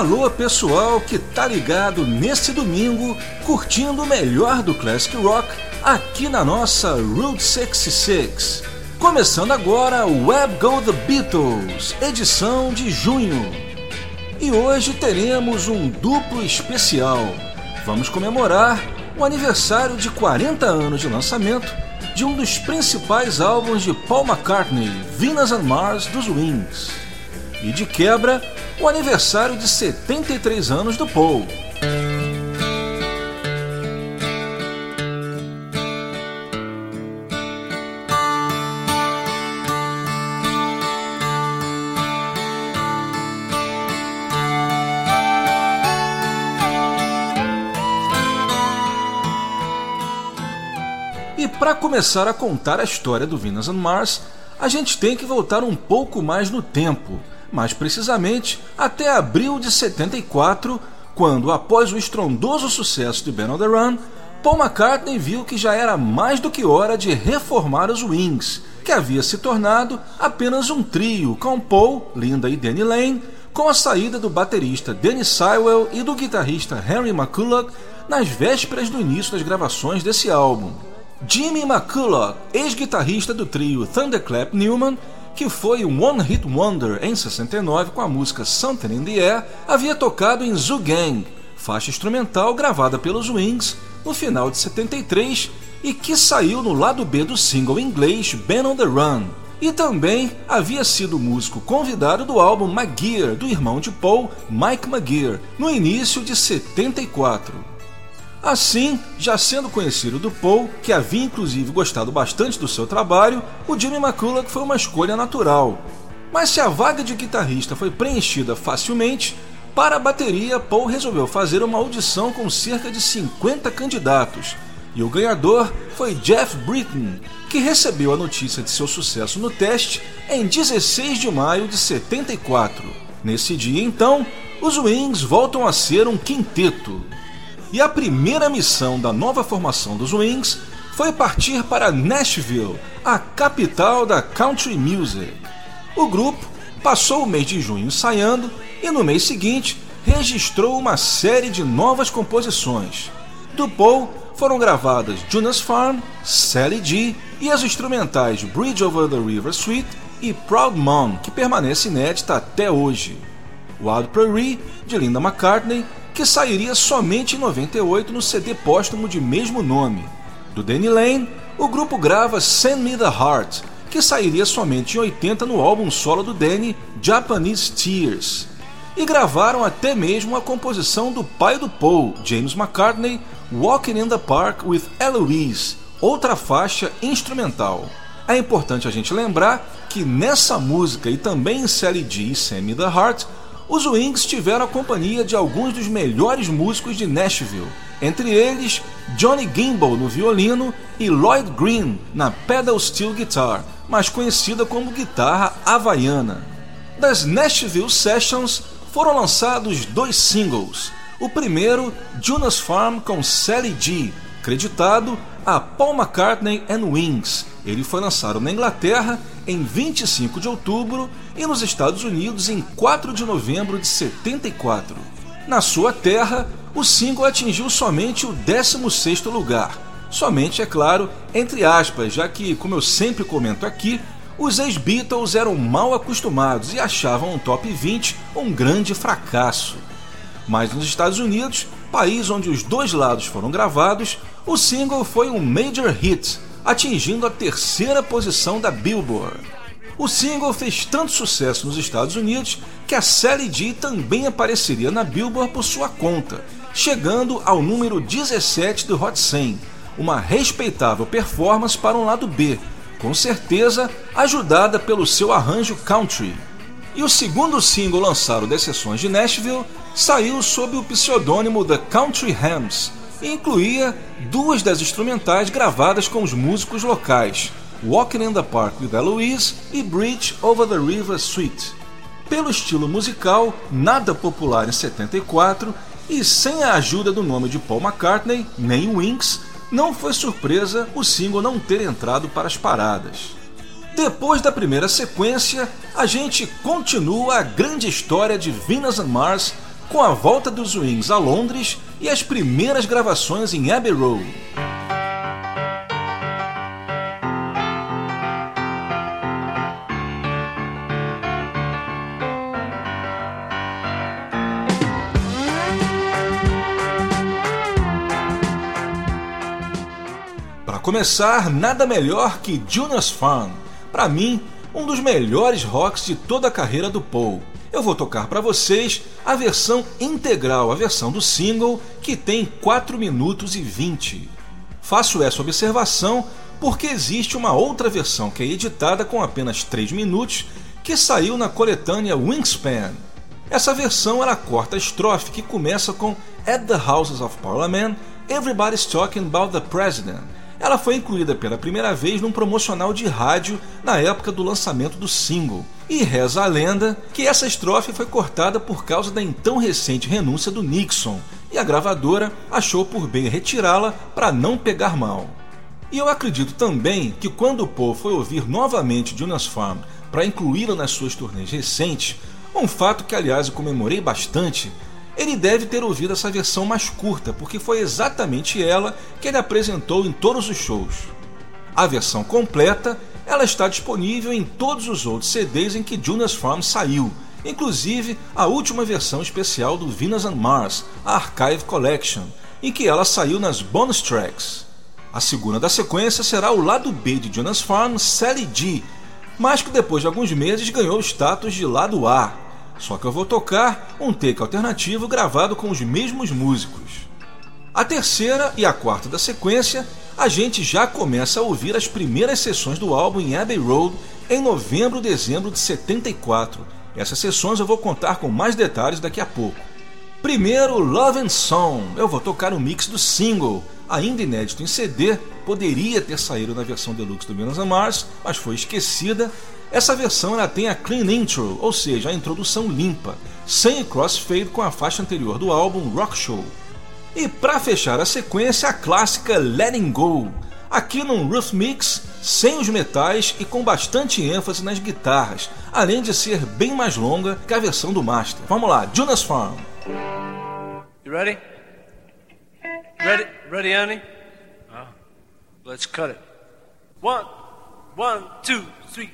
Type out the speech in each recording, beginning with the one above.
Alô pessoal que tá ligado neste domingo curtindo o melhor do classic rock aqui na nossa Route 66. Começando agora o Web Go The Beatles, edição de junho. E hoje teremos um duplo especial. Vamos comemorar o aniversário de 40 anos de lançamento de um dos principais álbuns de Paul McCartney, Venus and Mars dos Wings. E de quebra, o aniversário de 73 anos do Paul. E para começar a contar a história do Venus and Mars, a gente tem que voltar um pouco mais no tempo mais precisamente até abril de 74, quando, após o estrondoso sucesso de Ben on the Run, Paul McCartney viu que já era mais do que hora de reformar os Wings, que havia se tornado apenas um trio com Paul, Linda e Danny Lane, com a saída do baterista Danny Sywell e do guitarrista Henry McCulloch nas vésperas do início das gravações desse álbum. Jimmy McCulloch, ex-guitarrista do trio Thunderclap Newman, que foi um One Hit Wonder em 69 com a música Something in the Air, havia tocado em Zoo Gang, faixa instrumental gravada pelos Wings no final de 73 e que saiu no lado B do single inglês Ben on the Run. E também havia sido músico convidado do álbum McGear do irmão de Paul, Mike McGear, no início de 74. Assim, já sendo conhecido do Paul, que havia inclusive gostado bastante do seu trabalho, o Jimmy McCulloch foi uma escolha natural. Mas se a vaga de guitarrista foi preenchida facilmente, para a bateria, Paul resolveu fazer uma audição com cerca de 50 candidatos, e o ganhador foi Jeff Britton, que recebeu a notícia de seu sucesso no teste em 16 de maio de 74. Nesse dia, então, os Wings voltam a ser um quinteto. E a primeira missão da nova formação dos Wings foi partir para Nashville, a capital da country music. O grupo passou o mês de junho ensaiando e no mês seguinte registrou uma série de novas composições. Do Paul foram gravadas Jonas Farm, Sally G e as instrumentais Bridge Over the River Suite e Proud Mom, que permanece inédita até hoje. Wild Prairie, de Linda McCartney, que sairia somente em 98 no CD póstumo de mesmo nome. Do Danny Lane, o grupo grava Send Me the Heart, que sairia somente em 80 no álbum solo do Danny, Japanese Tears. E gravaram até mesmo a composição do pai do Paul, James McCartney, Walking in the Park with Eloise, outra faixa instrumental. É importante a gente lembrar que nessa música e também em Sally G Send Me the Heart, os Wings tiveram a companhia de alguns dos melhores músicos de Nashville, entre eles Johnny Gimbel no violino e Lloyd Green na pedal steel guitar, mais conhecida como guitarra havaiana. Das Nashville Sessions foram lançados dois singles. O primeiro, Jonas Farm com Sally G, creditado a Paul McCartney and Wings. Ele foi lançado na Inglaterra em 25 de outubro e nos Estados Unidos em 4 de novembro de 74. Na sua terra, o single atingiu somente o 16º lugar. Somente, é claro, entre aspas, já que, como eu sempre comento aqui, os ex-Beatles eram mal acostumados e achavam o top 20 um grande fracasso. Mas nos Estados Unidos, país onde os dois lados foram gravados, o single foi um major hit, atingindo a terceira posição da Billboard. O single fez tanto sucesso nos Estados Unidos que a Sally G também apareceria na Billboard por sua conta, chegando ao número 17 do Hot 100, uma respeitável performance para um lado B, com certeza ajudada pelo seu arranjo country. E o segundo single lançado das sessões de Nashville saiu sob o pseudônimo The Country Hams e incluía duas das instrumentais gravadas com os músicos locais, Walking in the Park with Eloise e Bridge Over the River Suite. Pelo estilo musical, nada popular em 74 e sem a ajuda do nome de Paul McCartney, nem Wings, não foi surpresa o single não ter entrado para as paradas. Depois da primeira sequência, a gente continua a grande história de Venus and Mars com a volta dos Wings a Londres e as primeiras gravações em Abbey Road. Para começar, nada melhor que Jonas Farm. Para mim, um dos melhores rocks de toda a carreira do Paul. Eu vou tocar para vocês a versão integral, a versão do single, que tem 4 minutos e 20. Faço essa observação porque existe uma outra versão que é editada com apenas 3 minutos, que saiu na coletânea Wingspan. Essa versão ela corta a estrofe que começa com At the Houses of Parliament, Everybody's Talking About the President ela foi incluída pela primeira vez num promocional de rádio na época do lançamento do single. E reza a lenda que essa estrofe foi cortada por causa da então recente renúncia do Nixon, e a gravadora achou por bem retirá-la para não pegar mal. E eu acredito também que quando o Paul foi ouvir novamente Jonas Farm para incluí-la nas suas turnês recentes, um fato que aliás eu comemorei bastante ele deve ter ouvido essa versão mais curta, porque foi exatamente ela que ele apresentou em todos os shows. A versão completa ela está disponível em todos os outros CDs em que Jonas Farm saiu, inclusive a última versão especial do Venus and Mars, a Archive Collection, em que ela saiu nas bonus tracks. A segunda da sequência será o lado B de Jonas Farm, Sally G, mas que depois de alguns meses ganhou o status de lado A, só que eu vou tocar um take alternativo gravado com os mesmos músicos. A terceira e a quarta da sequência, a gente já começa a ouvir as primeiras sessões do álbum em Abbey Road em novembro e dezembro de 74. Essas sessões eu vou contar com mais detalhes daqui a pouco. Primeiro, Love and Song. Eu vou tocar um mix do single, ainda inédito em CD, poderia ter saído na versão deluxe do Venus Mars, mas foi esquecida essa versão ela tem a clean intro, ou seja, a introdução limpa, sem crossfade com a faixa anterior do álbum Rock Show. E para fechar a sequência, a clássica Letting Go, aqui num Roof Mix, sem os metais e com bastante ênfase nas guitarras, além de ser bem mais longa que a versão do Master. Vamos lá, Jonas Farm. You ready? Ready, ready, Annie? Oh. Let's cut it. One, one, two, three.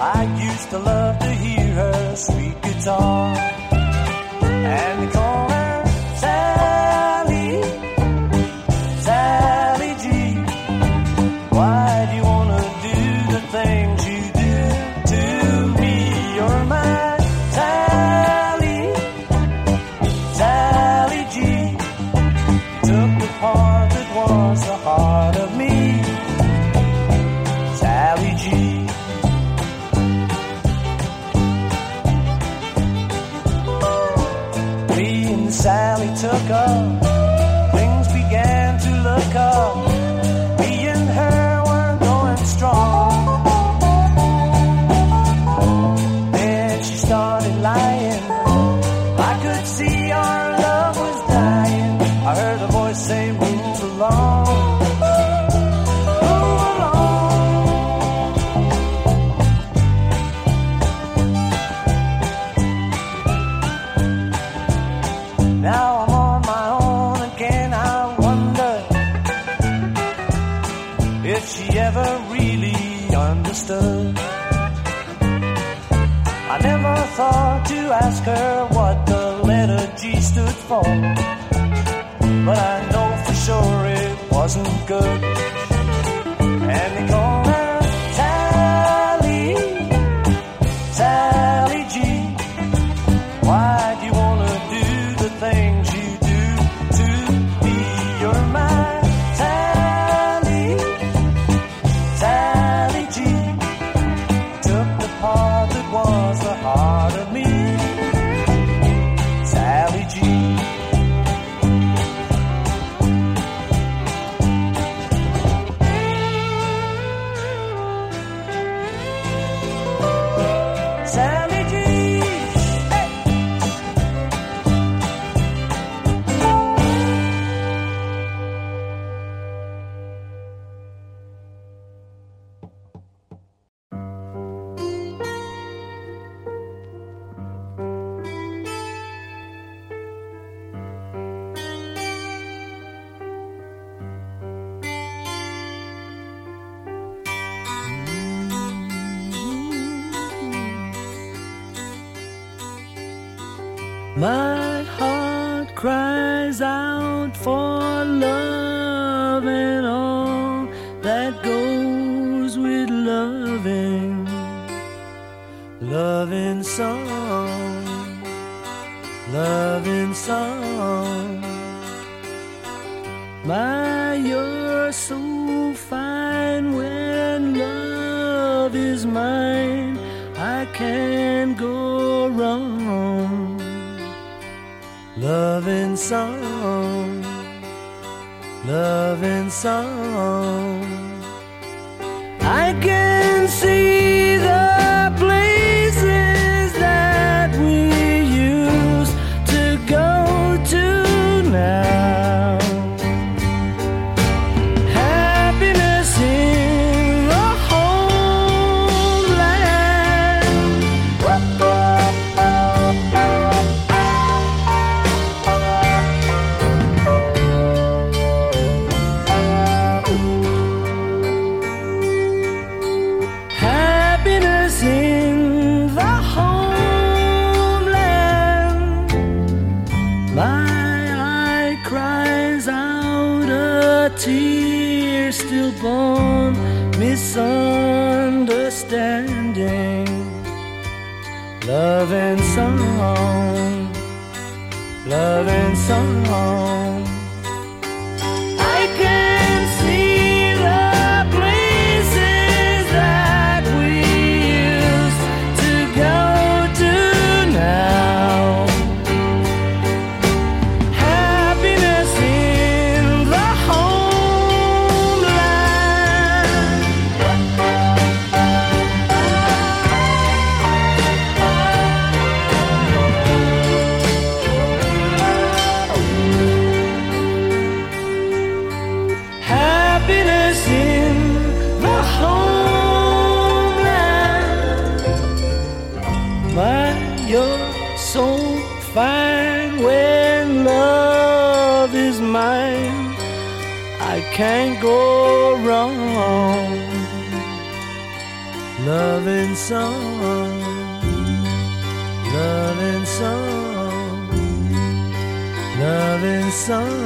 I used to love to hear her sweet guitar. And the Loving song, loving song. My, you're so fine when love is mine. I can go wrong. Loving song, loving song. I can. Love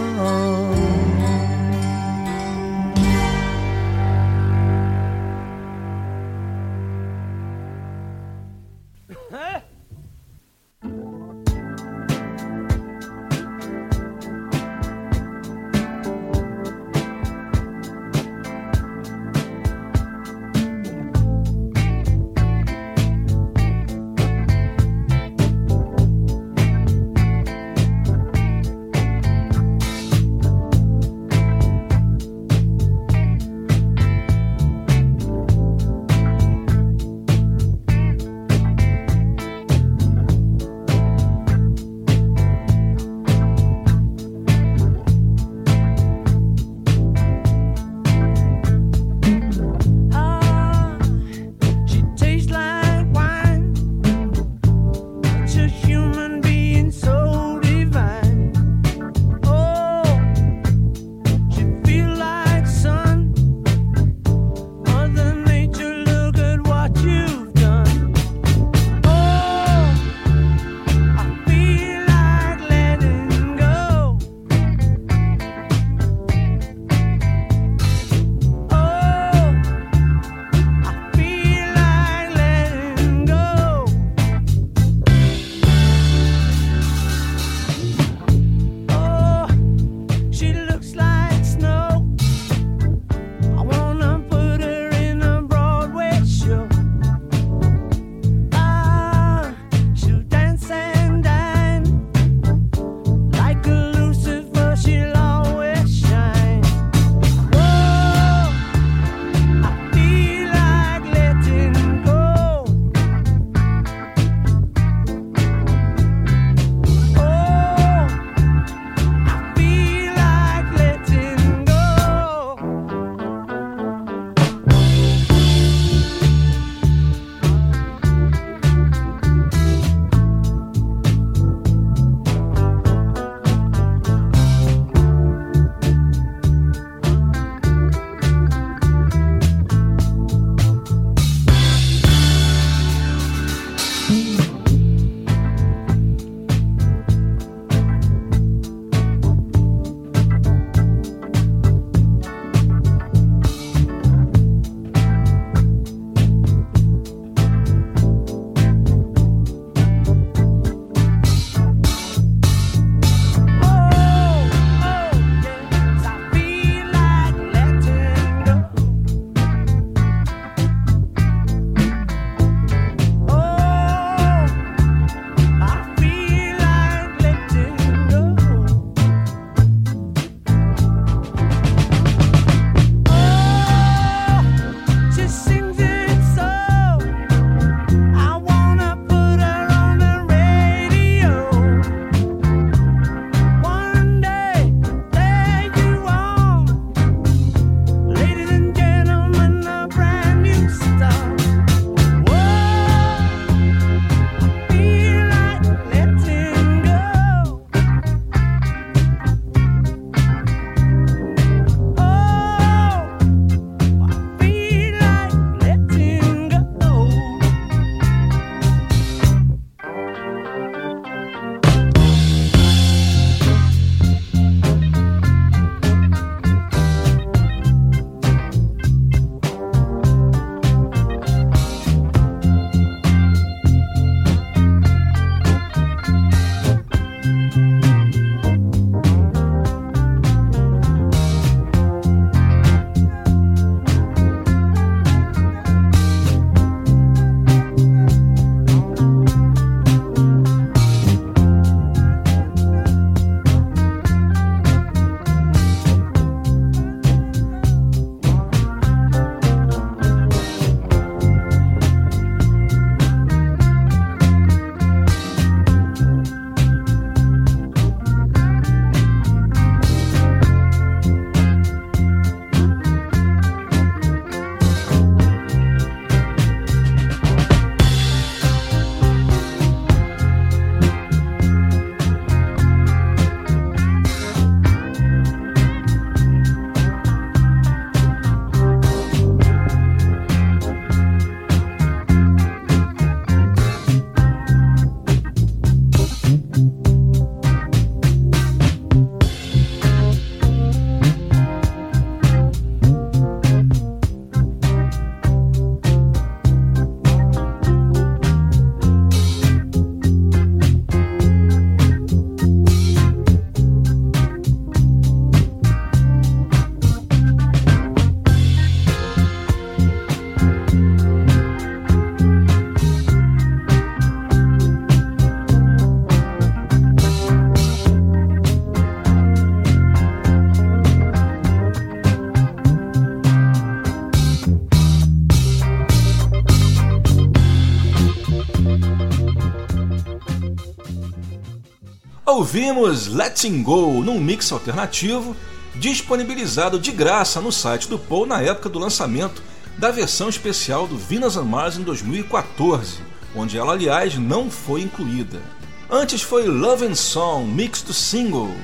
Ouvimos Letting Go num mix alternativo disponibilizado de graça no site do Paul na época do lançamento da versão especial do Venus on Mars em 2014, onde ela aliás não foi incluída. Antes foi Love and Song mix do single.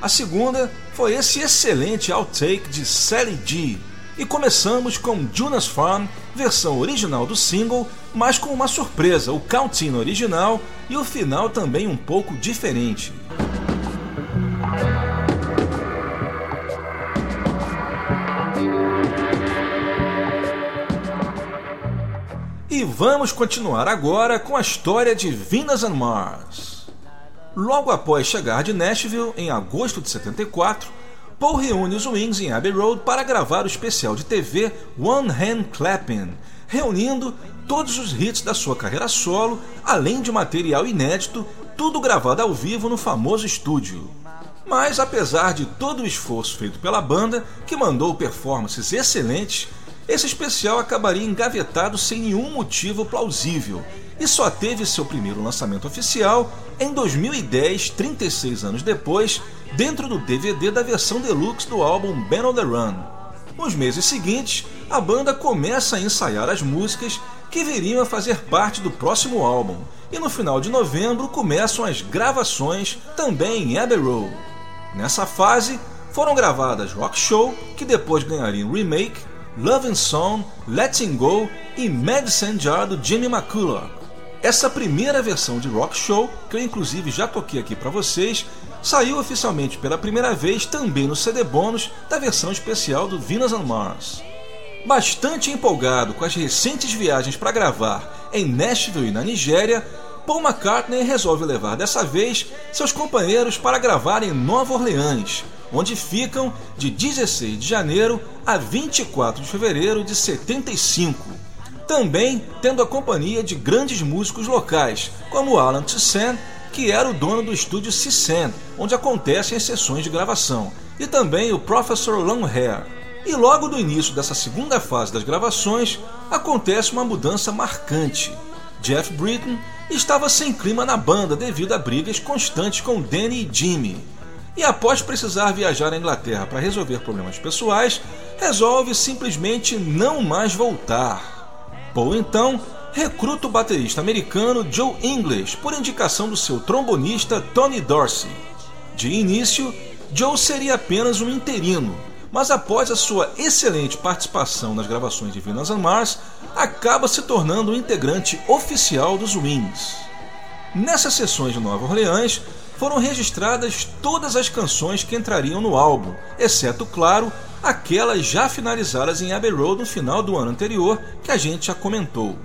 A segunda foi esse excelente outtake de Sally G. E começamos com Jonas Farm, versão original do single, mas com uma surpresa, o counting original e o final também um pouco diferente. E vamos continuar agora com a história de Venus and Mars. Logo após chegar de Nashville, em agosto de 74, Paul reúne os Wings em Abbey Road para gravar o especial de TV One Hand Clapping, reunindo todos os hits da sua carreira solo, além de material inédito, tudo gravado ao vivo no famoso estúdio. Mas apesar de todo o esforço feito pela banda, que mandou performances excelentes, esse especial acabaria engavetado sem nenhum motivo plausível e só teve seu primeiro lançamento oficial em 2010, 36 anos depois, dentro do DVD da versão deluxe do álbum Ben on the Run. Nos meses seguintes, a banda começa a ensaiar as músicas que viriam a fazer parte do próximo álbum, e no final de novembro começam as gravações também em Abbey Road. Nessa fase, foram gravadas Rock Show, que depois ganhariam remake, Love and Song, Letting Go e Medicine Jar do Jimmy McCulloch. Essa primeira versão de Rock Show, que eu inclusive já toquei aqui para vocês, saiu oficialmente pela primeira vez também no CD bônus da versão especial do Venus on Mars. Bastante empolgado com as recentes viagens para gravar em Nashville e na Nigéria, Paul McCartney resolve levar dessa vez seus companheiros para gravar em Nova Orleans, onde ficam de 16 de janeiro a 24 de fevereiro de 75. Também tendo a companhia de grandes músicos locais, como Alan Toussaint, que era o dono do estúdio Cisen, onde acontecem as sessões de gravação, e também o Professor Longhair. E logo no início dessa segunda fase das gravações, acontece uma mudança marcante. Jeff Britton estava sem clima na banda devido a brigas constantes com Danny e Jimmy e após precisar viajar à Inglaterra para resolver problemas pessoais, resolve simplesmente não mais voltar. Paul então recruta o baterista americano Joe English por indicação do seu trombonista Tony Dorsey. De início, Joe seria apenas um interino, mas após a sua excelente participação nas gravações de Venus on Mars, acaba se tornando um integrante oficial dos Wings. Nessas sessões de Nova Orleans, foram registradas todas as canções que entrariam no álbum, exceto, claro, aquelas já finalizadas em Abbey Road no final do ano anterior, que a gente já comentou.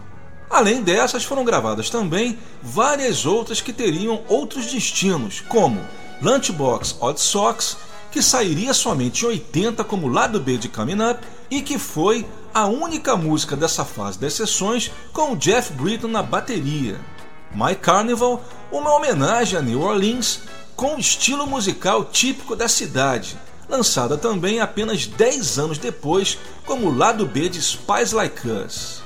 Além dessas, foram gravadas também várias outras que teriam outros destinos, como Lunchbox Odd Socks, que sairia somente em 80 como lado B de Coming Up e que foi a única música dessa fase das sessões com o Jeff Britton na bateria. My Carnival, uma homenagem a New Orleans com estilo musical típico da cidade, lançada também apenas 10 anos depois como lado B de Spies Like Us.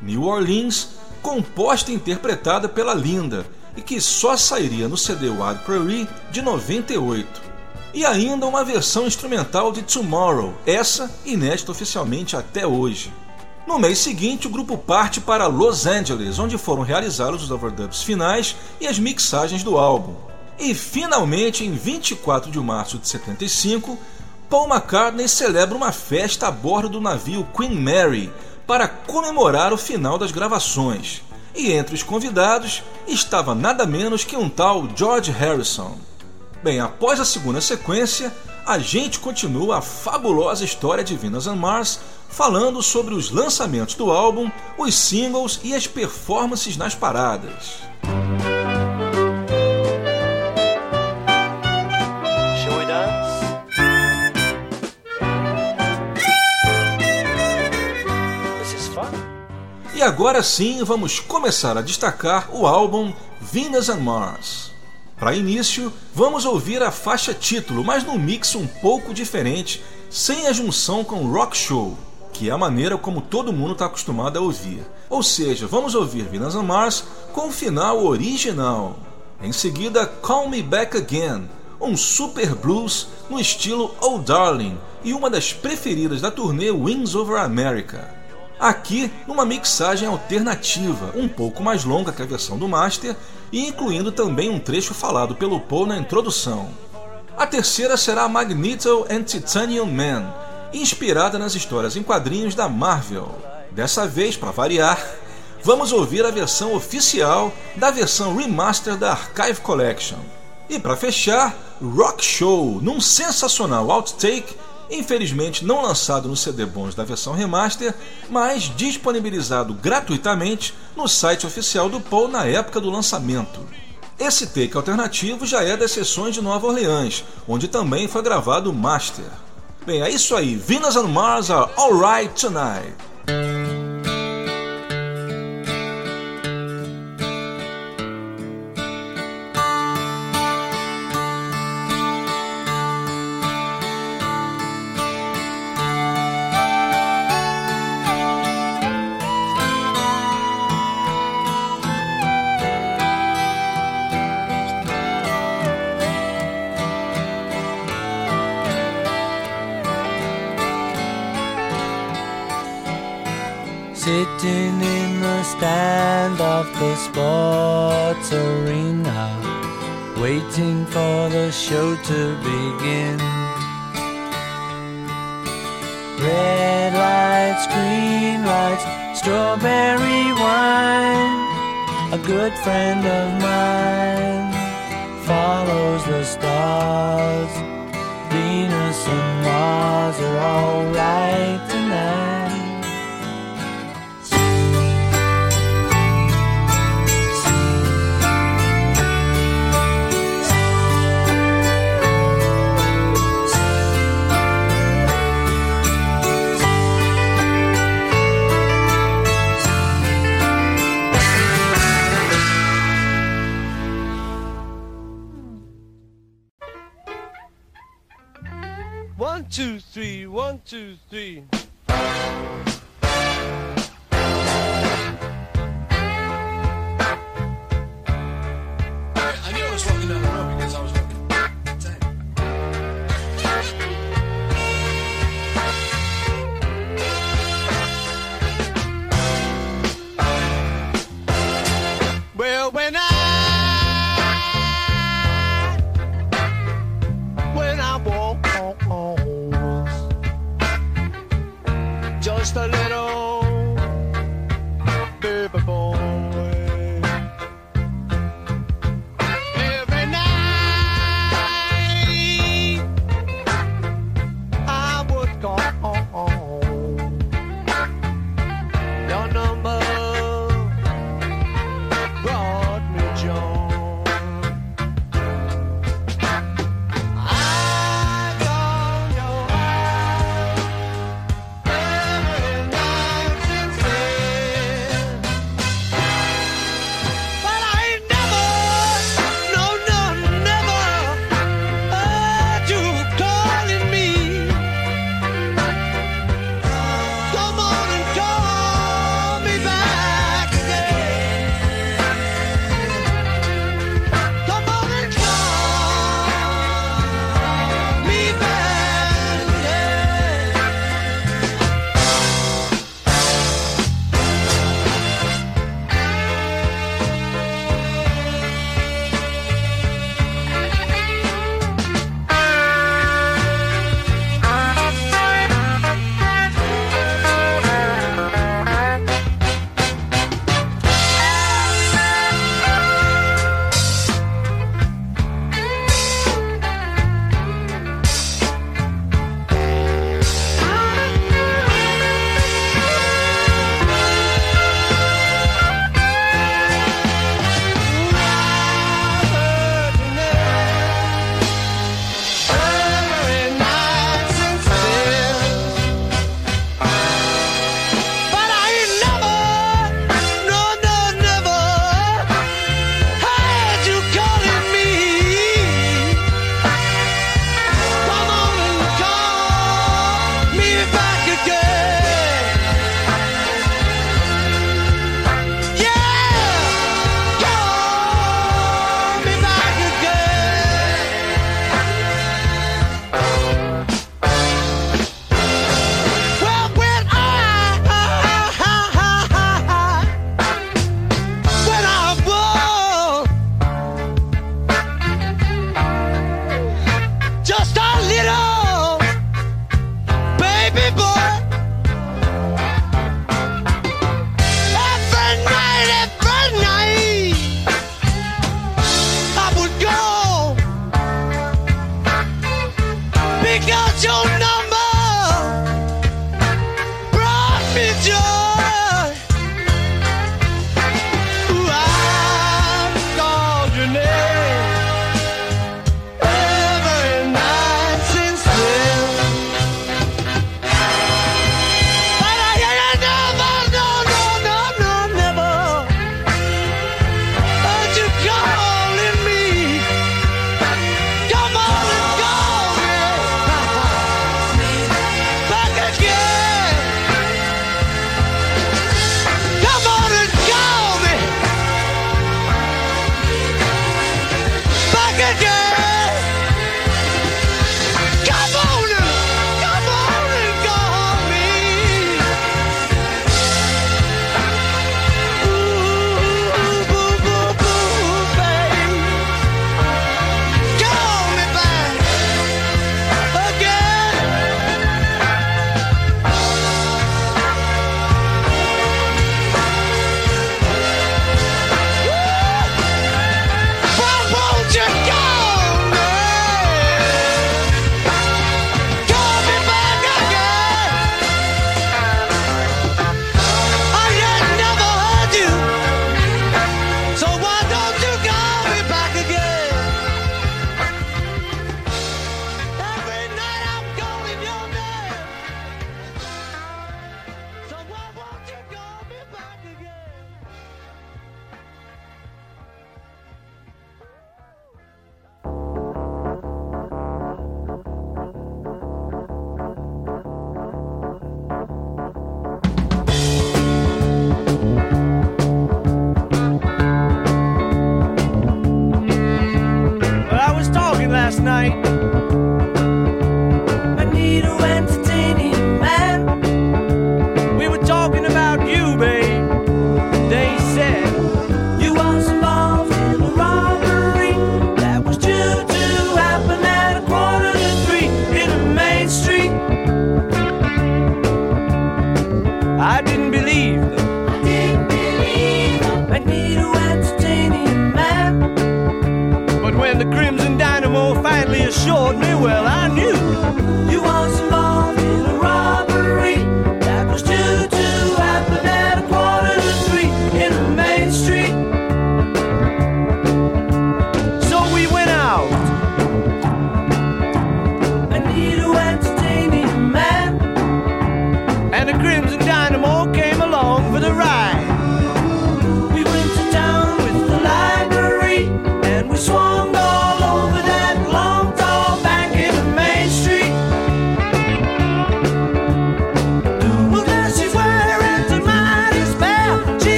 New Orleans, composta e interpretada pela Linda e que só sairia no CD Wild Prairie de 98. E ainda uma versão instrumental de Tomorrow, essa inédita oficialmente até hoje. No mês seguinte, o grupo parte para Los Angeles, onde foram realizados os overdubs finais e as mixagens do álbum. E finalmente, em 24 de março de 75, Paul McCartney celebra uma festa a bordo do navio Queen Mary para comemorar o final das gravações. E entre os convidados estava nada menos que um tal George Harrison. Bem, após a segunda sequência, a gente continua a fabulosa história de Venus and Mars falando sobre os lançamentos do álbum, os singles e as performances nas paradas. E agora sim vamos começar a destacar o álbum Venus and Mars. Para início, vamos ouvir a faixa título, mas num mix um pouco diferente, sem a junção com Rock Show que é a maneira como todo mundo está acostumado a ouvir. Ou seja, vamos ouvir Venus on Mars com o final original. Em seguida, Call Me Back Again, um super blues no estilo Oh Darling e uma das preferidas da turnê Wings Over America. Aqui, numa mixagem alternativa, um pouco mais longa que a versão do Master e incluindo também um trecho falado pelo Paul na introdução. A terceira será Magneto and Titanium Man, inspirada nas histórias em quadrinhos da Marvel. Dessa vez, para variar, vamos ouvir a versão oficial da versão remaster da Archive Collection. E para fechar, Rock Show, num sensacional outtake, infelizmente não lançado no CD bons da versão remaster, mas disponibilizado gratuitamente no site oficial do Paul na época do lançamento. Esse take alternativo já é das sessões de Nova Orleans, onde também foi gravado o master. Bem, é isso aí. Venus and Mars are alright tonight. Sports arena, waiting for the show to begin. Red lights, green lights, strawberry wine. A good friend of mine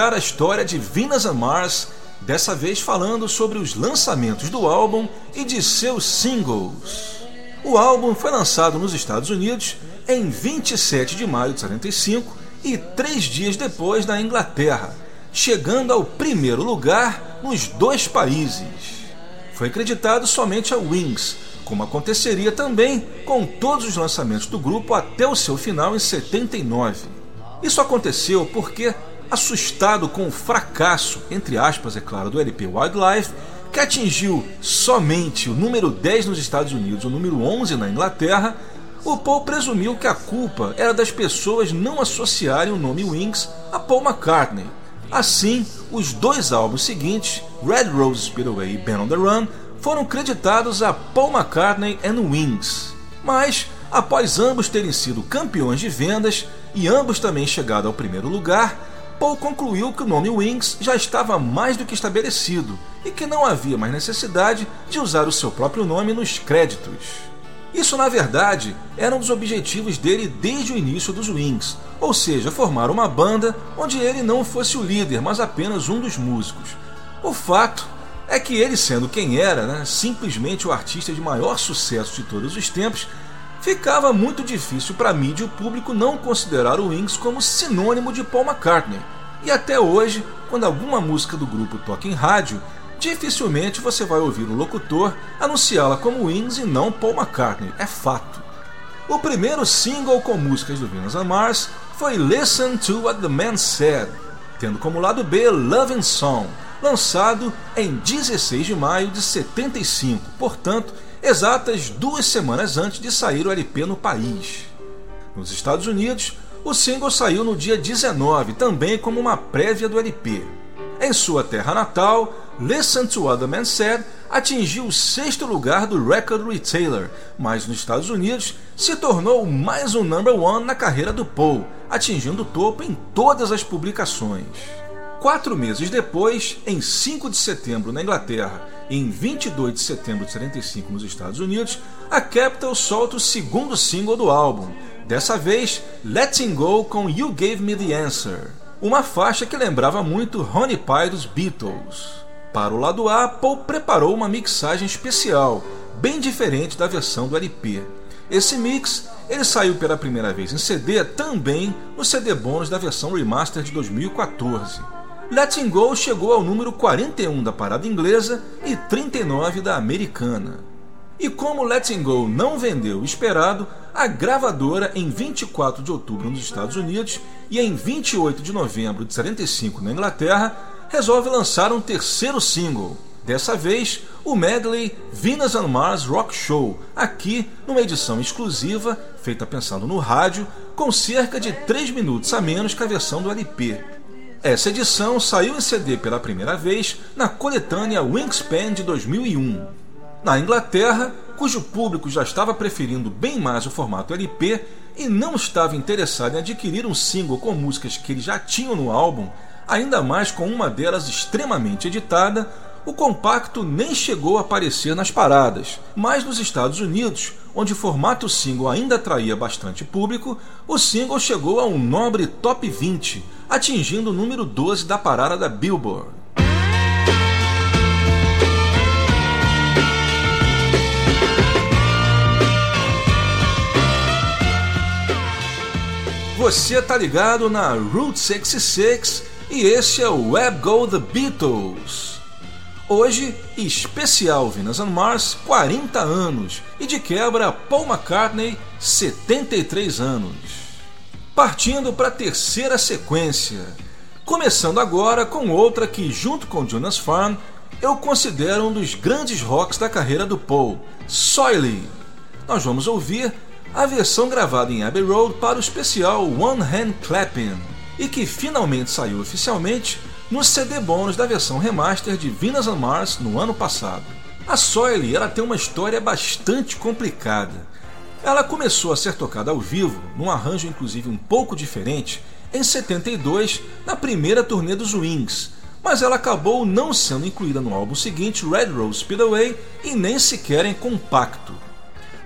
contar a história de Venus and Mars, dessa vez falando sobre os lançamentos do álbum e de seus singles. O álbum foi lançado nos Estados Unidos em 27 de maio de 75 e três dias depois na Inglaterra, chegando ao primeiro lugar nos dois países. Foi acreditado somente a Wings, como aconteceria também com todos os lançamentos do grupo até o seu final em 79. Isso aconteceu porque, assustado com o fracasso, entre aspas, é claro, do LP Wildlife, que atingiu somente o número 10 nos Estados Unidos e o número 11 na Inglaterra, o Paul presumiu que a culpa era das pessoas não associarem o nome Wings a Paul McCartney. Assim, os dois álbuns seguintes, Red Rose Speedway e Band on the Run, foram creditados a Paul McCartney and Wings. Mas, após ambos terem sido campeões de vendas e ambos também chegado ao primeiro lugar, Paul concluiu que o nome Wings já estava mais do que estabelecido e que não havia mais necessidade de usar o seu próprio nome nos créditos. Isso, na verdade, era um dos objetivos dele desde o início dos Wings, ou seja, formar uma banda onde ele não fosse o líder, mas apenas um dos músicos. O fato é que ele, sendo quem era, né, simplesmente o artista de maior sucesso de todos os tempos, ficava muito difícil para a mídia e o público não considerar o Wings como sinônimo de Paul McCartney. E até hoje, quando alguma música do grupo toca em rádio, dificilmente você vai ouvir um locutor anunciá-la como Wings e não Paul McCartney, é fato. O primeiro single com músicas do Venus and Mars foi Listen to What the Man Said, tendo como lado B Loving Song, lançado em 16 de maio de 75, portanto, exatas duas semanas antes de sair o LP no país. Nos Estados Unidos, o single saiu no dia 19, também como uma prévia do LP. Em sua terra natal, Listen to What the Man Said atingiu o sexto lugar do Record Retailer, mas nos Estados Unidos se tornou mais um number one na carreira do Paul, atingindo o topo em todas as publicações. Quatro meses depois, em 5 de setembro na Inglaterra e em 22 de setembro de 75 nos Estados Unidos, a Capitol solta o segundo single do álbum, dessa vez Letting Go com You Gave Me the Answer, uma faixa que lembrava muito Honey Pie dos Beatles. Para o lado A, Paul preparou uma mixagem especial, bem diferente da versão do LP. Esse mix ele saiu pela primeira vez em CD também no CD bônus da versão remaster de 2014. Letting Go chegou ao número 41 da parada inglesa e 39 da americana. E como Letting Go não vendeu o esperado, a gravadora, em 24 de outubro nos Estados Unidos e em 28 de novembro de 75 na Inglaterra, resolve lançar um terceiro single. Dessa vez, o medley Venus and Mars Rock Show, aqui numa edição exclusiva, feita pensando no rádio, com cerca de 3 minutos a menos que a versão do LP. Essa edição saiu em CD pela primeira vez na coletânea Wingspan de 2001. Na Inglaterra, cujo público já estava preferindo bem mais o formato LP e não estava interessado em adquirir um single com músicas que eles já tinham no álbum, ainda mais com uma delas extremamente editada, o compacto nem chegou a aparecer nas paradas, mas nos Estados Unidos, onde o formato single ainda atraía bastante público, o single chegou a um nobre top 20, atingindo o número 12 da parada da Billboard. Você tá ligado na Route 66 e esse é o Web Go The Beatles. Hoje, especial Venus and Mars, 40 anos e de quebra Paul McCartney, 73 anos. Partindo para a terceira sequência, começando agora com outra que, junto com Jonas Farm, eu considero um dos grandes rocks da carreira do Paul, Soily. Nós vamos ouvir a versão gravada em Abbey Road para o especial One Hand Clapping e que finalmente saiu oficialmente no CD bônus da versão remaster de Venus on Mars no ano passado. A Soile ela tem uma história bastante complicada. Ela começou a ser tocada ao vivo, num arranjo inclusive um pouco diferente, em 72, na primeira turnê dos Wings, mas ela acabou não sendo incluída no álbum seguinte, Red Rose Speedway, e nem sequer em compacto.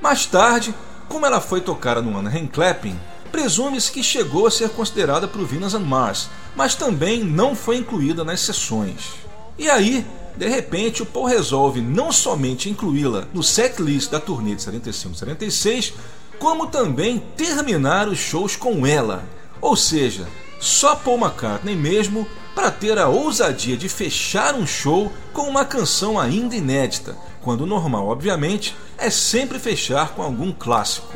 Mais tarde, como ela foi tocada no Anaheim Clapping, presume-se que chegou a ser considerada para Venus and Mars, mas também não foi incluída nas sessões. E aí, de repente, o Paul resolve não somente incluí-la no setlist da turnê de 75-76, como também terminar os shows com ela, ou seja, só Paul McCartney mesmo para ter a ousadia de fechar um show com uma canção ainda inédita, quando o normal, obviamente, é sempre fechar com algum clássico.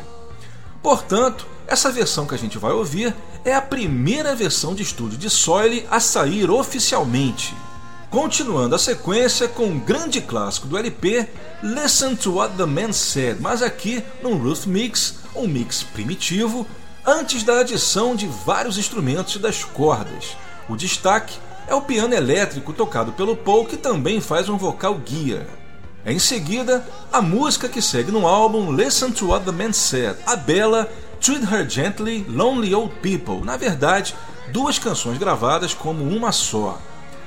Portanto, essa versão que a gente vai ouvir é a primeira versão de estúdio de Soile a sair oficialmente. Continuando a sequência com um grande clássico do LP, Listen to What the Man Said, mas aqui num Ruth Mix, um mix primitivo, antes da adição de vários instrumentos e das cordas. O destaque é o piano elétrico tocado pelo Paul, que também faz um vocal guia. Em seguida, a música que segue no álbum Listen to What the Man Said, a bela Treat Her Gently, Lonely Old People, na verdade, duas canções gravadas como uma só.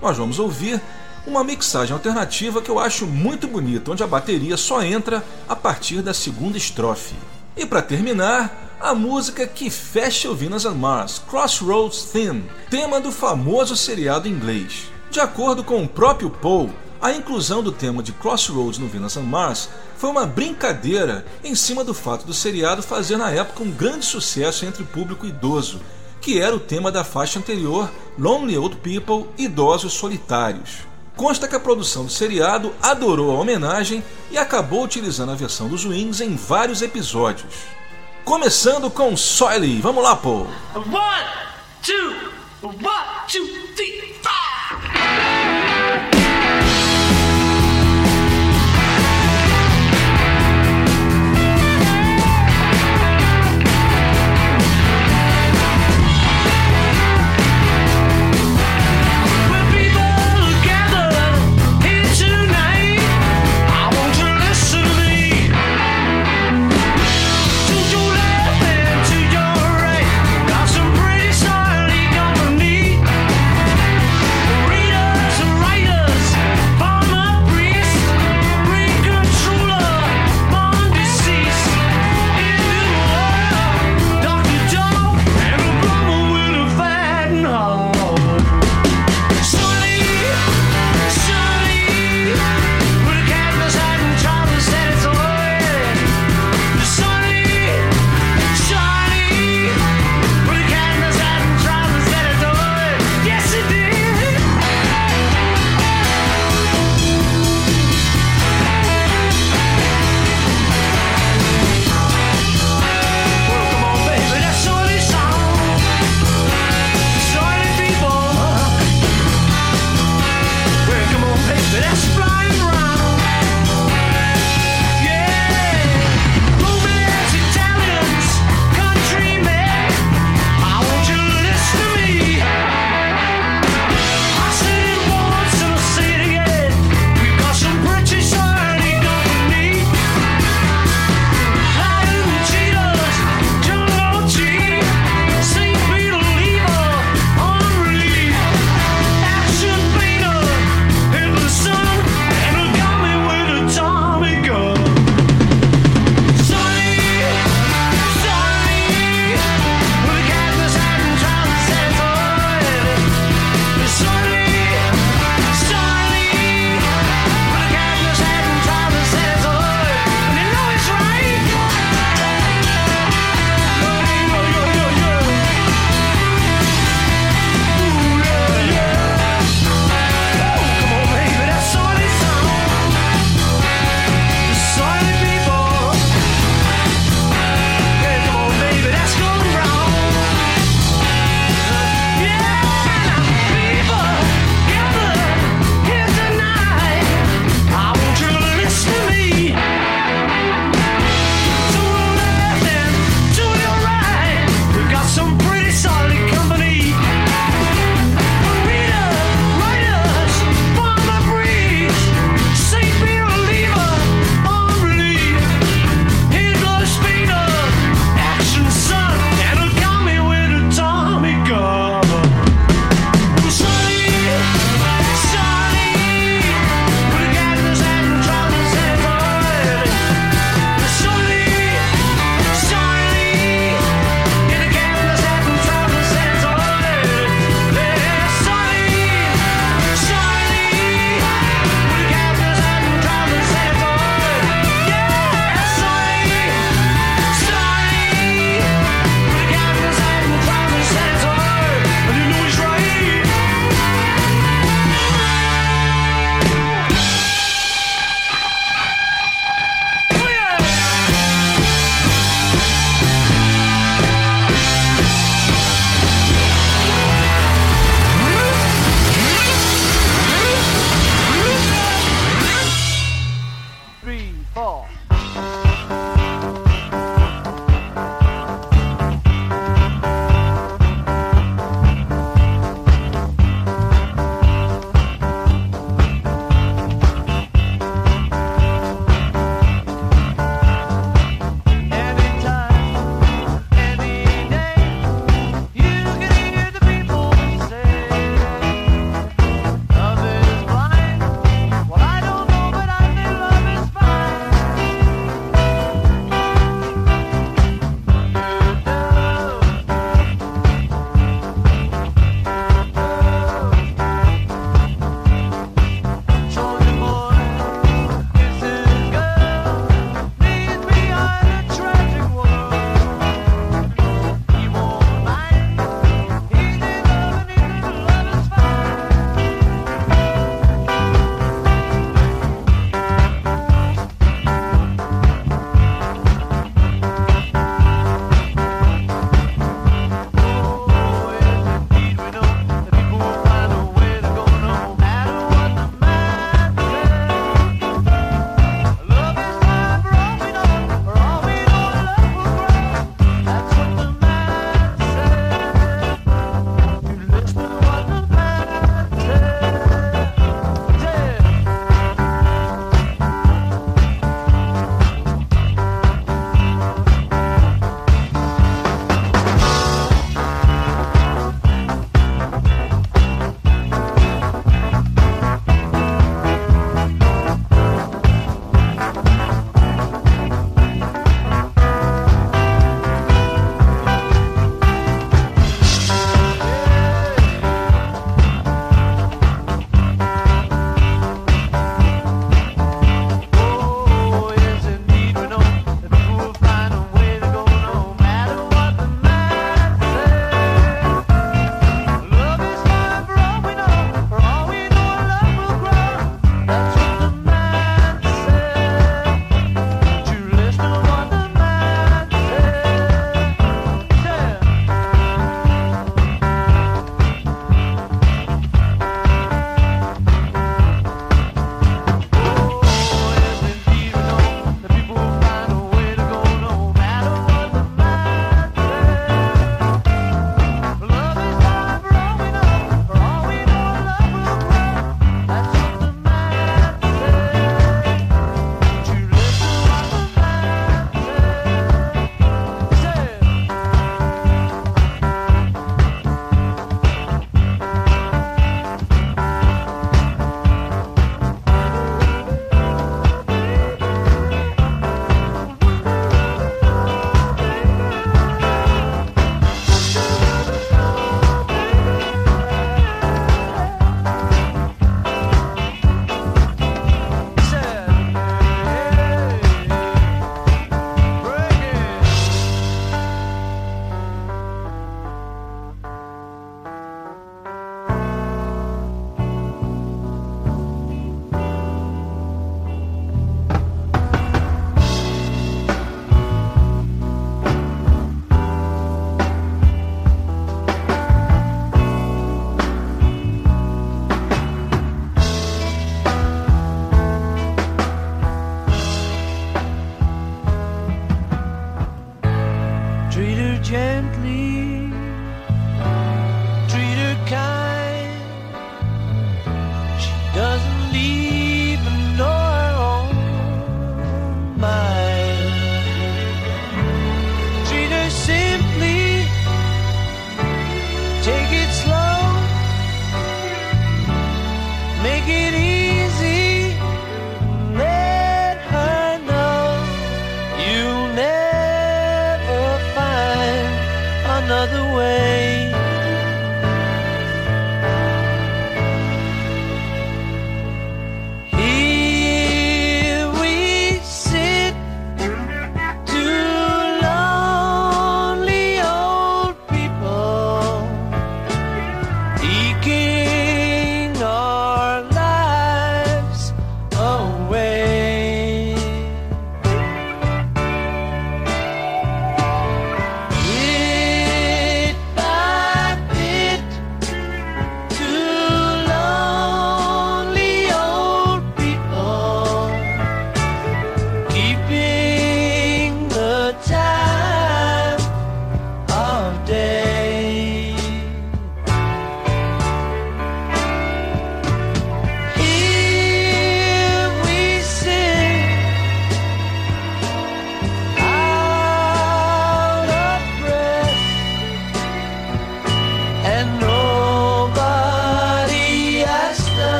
Nós vamos ouvir uma mixagem alternativa que eu acho muito bonita, onde a bateria só entra a partir da segunda estrofe. E para terminar, a música que fecha o Venus and Mars, Crossroads Theme, tema do famoso seriado inglês. De acordo com o próprio Paul, a inclusão do tema de Crossroads no Venus and Mars foi uma brincadeira em cima do fato do seriado fazer na época um grande sucesso entre o público idoso, que era o tema da faixa anterior Lonely Old People Idosos Solitários. Consta que a produção do seriado adorou a homenagem e acabou utilizando a versão dos Wings em vários episódios. Começando com Soily, vamos lá, pô! One, two, one, two, three, four.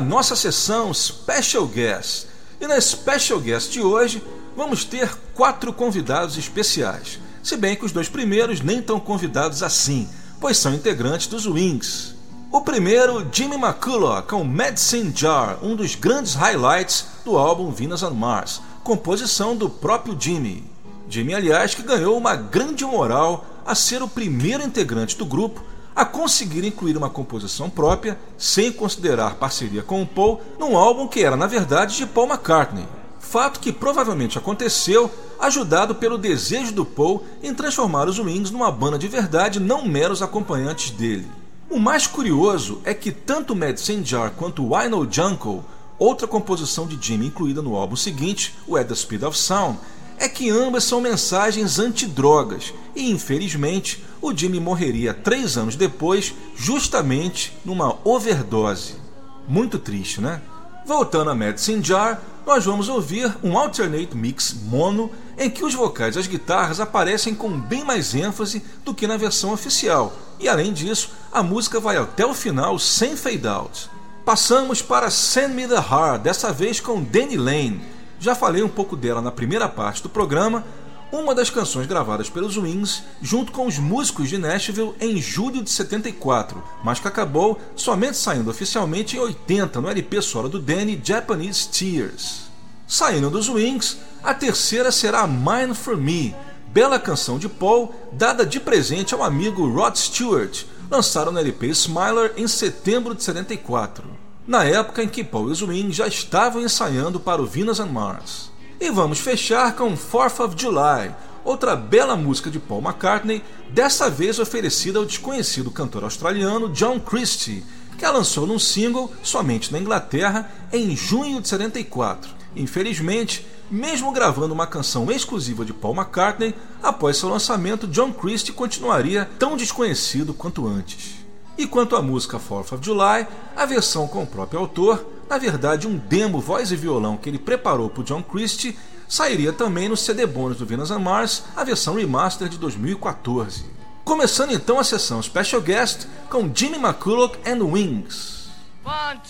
Nossa sessão Special Guest. E na Special Guest de hoje vamos ter quatro convidados especiais. Se bem que os dois primeiros nem tão convidados assim, pois são integrantes dos Wings. O primeiro, Jimmy McCullough, com Medicine Jar, um dos grandes highlights do álbum Venus on Mars, composição do próprio Jimmy. Jimmy, aliás, que ganhou uma grande moral a ser o primeiro integrante do grupo a conseguir incluir uma composição própria, sem considerar parceria com o Paul, num álbum que era, na verdade, de Paul McCartney. Fato que provavelmente aconteceu ajudado pelo desejo do Paul em transformar os Wings numa banda de verdade, não meros acompanhantes dele. O mais curioso é que tanto Medicine Jar quanto Wino Jungle, outra composição de Jimmy incluída no álbum seguinte, o At the Speed of Sound, é que ambas são mensagens antidrogas e, infelizmente, o Jimmy morreria três anos depois, justamente numa overdose. Muito triste, né? Voltando a Medicine Jar, nós vamos ouvir um alternate mix mono em que os vocais e as guitarras aparecem com bem mais ênfase do que na versão oficial, e além disso, a música vai até o final sem fade out. Passamos para Send Me the Heart, dessa vez com Danny Lane. Já falei um pouco dela na primeira parte do programa, uma das canções gravadas pelos Wings junto com os músicos de Nashville em julho de 74, mas que acabou somente saindo oficialmente em 80 no LP solo do Danny Japanese Tears. Saindo dos Wings, a terceira será Mine for Me, bela canção de Paul dada de presente ao amigo Rod Stewart, lançaram no LP Smiler em setembro de 74, na época em que Paul e os Wings já estavam ensaiando para o Venus and Mars. E vamos fechar com 4th of July, outra bela música de Paul McCartney, dessa vez oferecida ao desconhecido cantor australiano John Christie, que a lançou num single somente na Inglaterra em junho de 74. Infelizmente, mesmo gravando uma canção exclusiva de Paul McCartney, após seu lançamento, John Christie continuaria tão desconhecido quanto antes. E quanto à música 4th of July, a versão com o próprio autor, na verdade um demo voz e violão que ele preparou para John Christie, sairia também no CD bônus do Venus and Mars, a versão remaster de 2014. Começando então a sessão Special Guest com Jimmy McCulloch and Wings. One,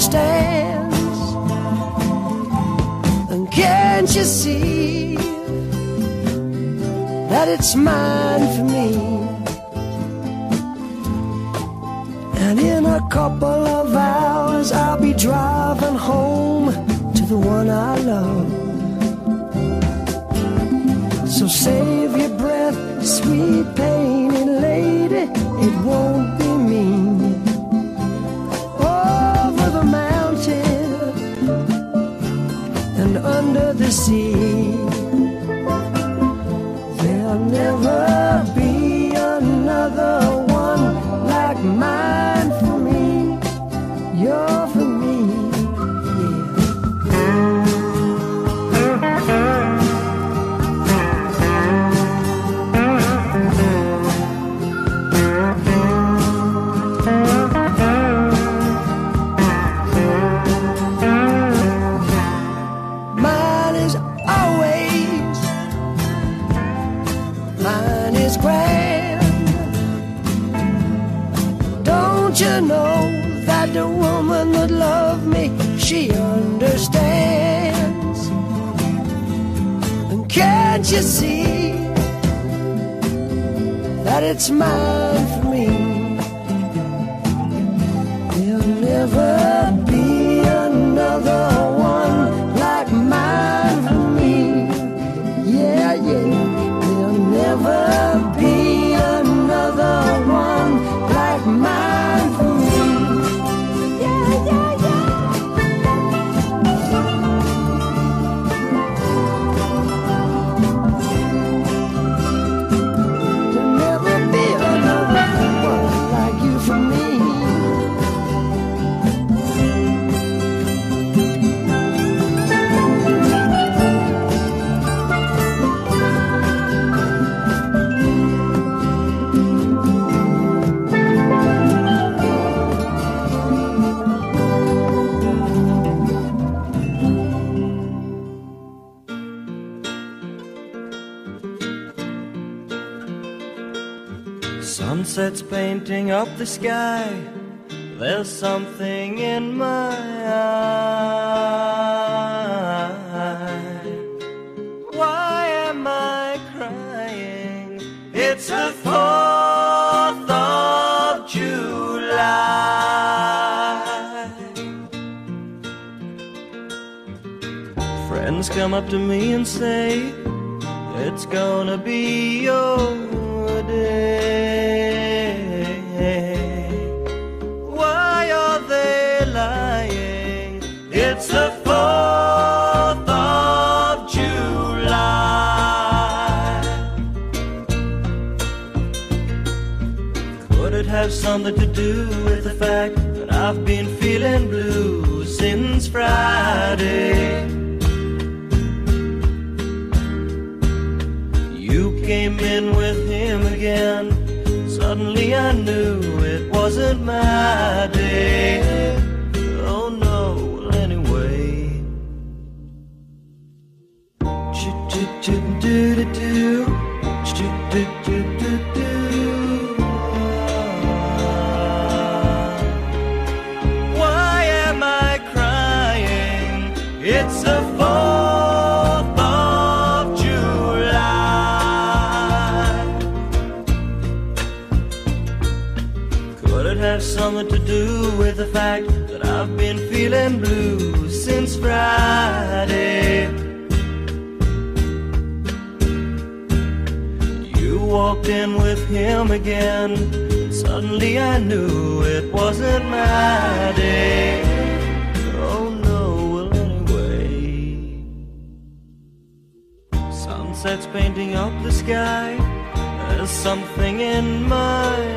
understands. And can't you see that it's mine for me? And in a couple of hours, I'll be driving home to the one I love. So save your breath, sweet painted lady, it won't. see she understands. And can't you see that it's mine? sunsets painting up the sky. There's something in my eye. Why am I crying? It's the fourth of July. Friends come up to me and say, It's gonna be your day. something to do with the fact that I've been feeling blue since Friday. You came in with him again again. Suddenly I knew it wasn't my day. Oh no, well anyway. Sunset's painting up the sky. There's something in my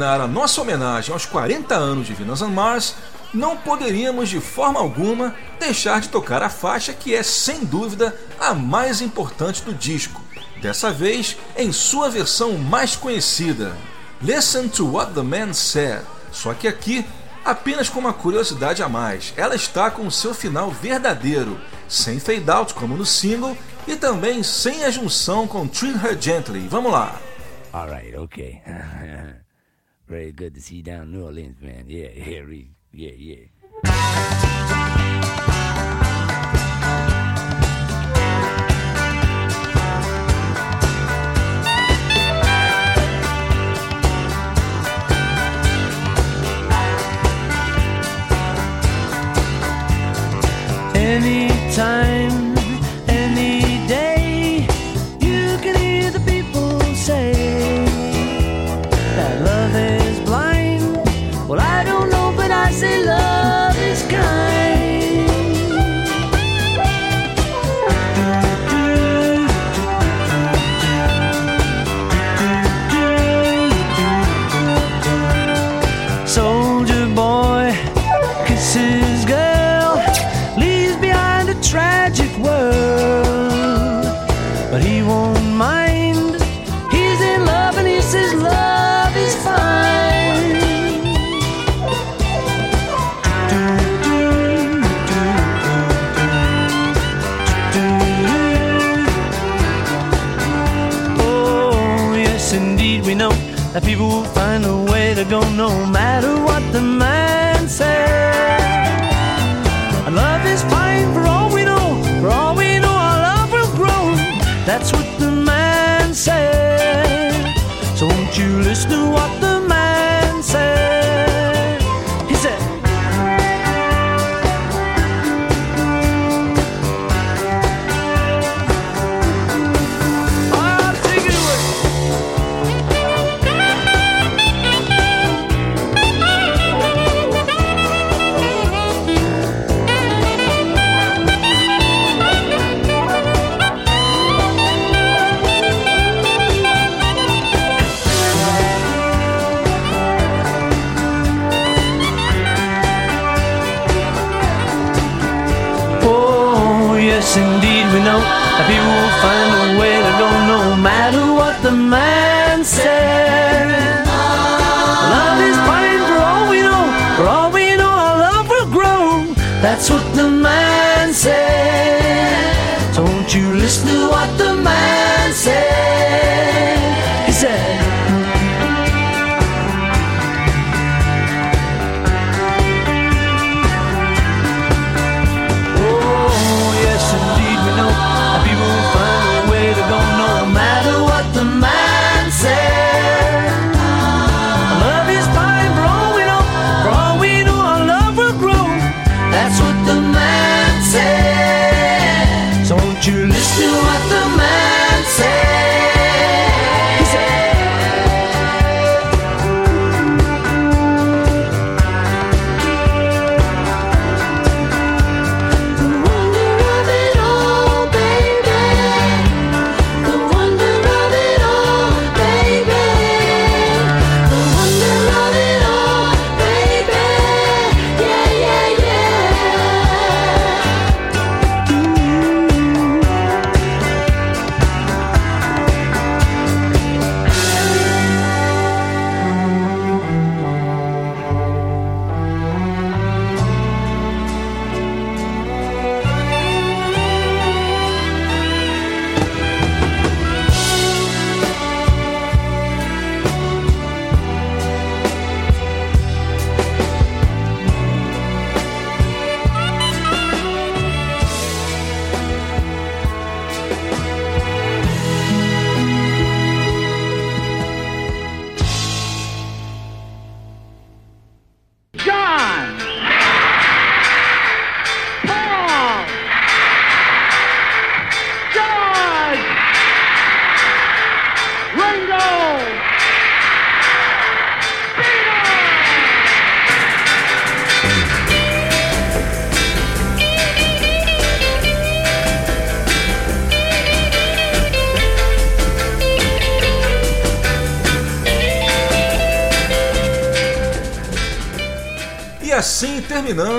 terminar a nossa homenagem aos 40 anos de Venus on Mars, não poderíamos de forma alguma deixar de tocar a faixa que é, sem dúvida, a mais importante do disco, dessa vez em sua versão mais conhecida, Listen to What the Man Said. Só que aqui, apenas com uma curiosidade a mais, ela está com o seu final verdadeiro, sem fade out como no single e também sem a junção com Treat Her Gently. Vamos lá! All right, okay. Very good to see you down in New Orleans, man. Yeah, yeah, yeah, yeah.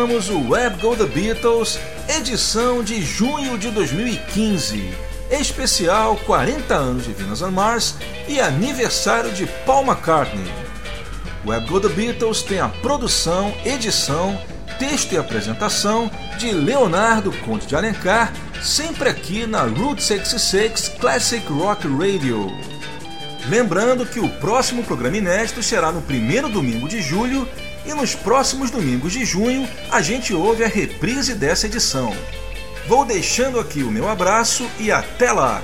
Terminamos o Web Go The Beatles, edição de junho de 2015, especial 40 anos de Venus on Mars e aniversário de Paul McCartney. Web Go The Beatles tem a produção, edição, texto e apresentação de Leonardo Conte de Alencar, sempre aqui na Route 66 Classic Rock Radio. Lembrando que o próximo programa inédito será no primeiro domingo de julho e nos próximos domingos de junho a gente ouve a reprise dessa edição. Vou deixando aqui o meu abraço e até lá!